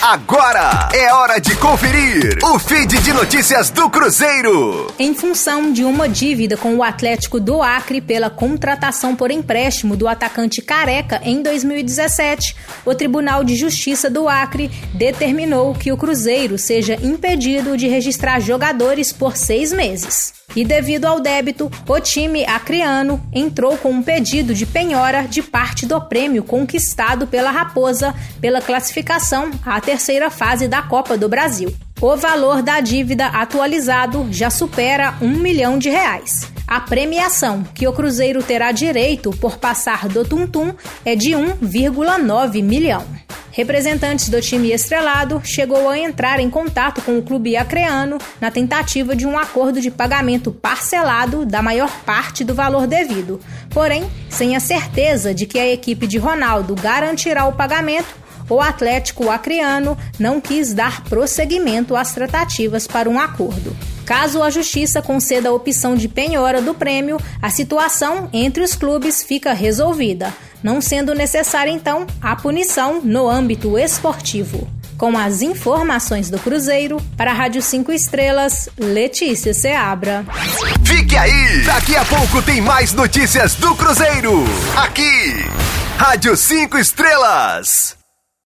Agora é hora de conferir o feed de notícias do Cruzeiro. Em função de uma dívida com o Atlético do Acre pela contratação por empréstimo do atacante Careca em 2017, o Tribunal de Justiça do Acre determinou que o Cruzeiro seja impedido de registrar jogadores por seis meses. E devido ao débito, o time acreano entrou com um pedido de penhora de parte do prêmio conquistado pela Raposa pela classificação à terceira fase da Copa do Brasil. O valor da dívida atualizado já supera um milhão de reais. A premiação que o Cruzeiro terá direito por passar do Tum-Tum é de 1,9 milhão. Representantes do time estrelado chegou a entrar em contato com o clube acreano na tentativa de um acordo de pagamento parcelado da maior parte do valor devido, porém sem a certeza de que a equipe de Ronaldo garantirá o pagamento o Atlético Acreano não quis dar prosseguimento às tratativas para um acordo. Caso a Justiça conceda a opção de penhora do prêmio, a situação entre os clubes fica resolvida não sendo necessária então a punição no âmbito esportivo. Com as informações do Cruzeiro, para a Rádio 5 Estrelas, Letícia Seabra. Fique aí! Daqui a pouco tem mais notícias do Cruzeiro. Aqui, Rádio 5 Estrelas.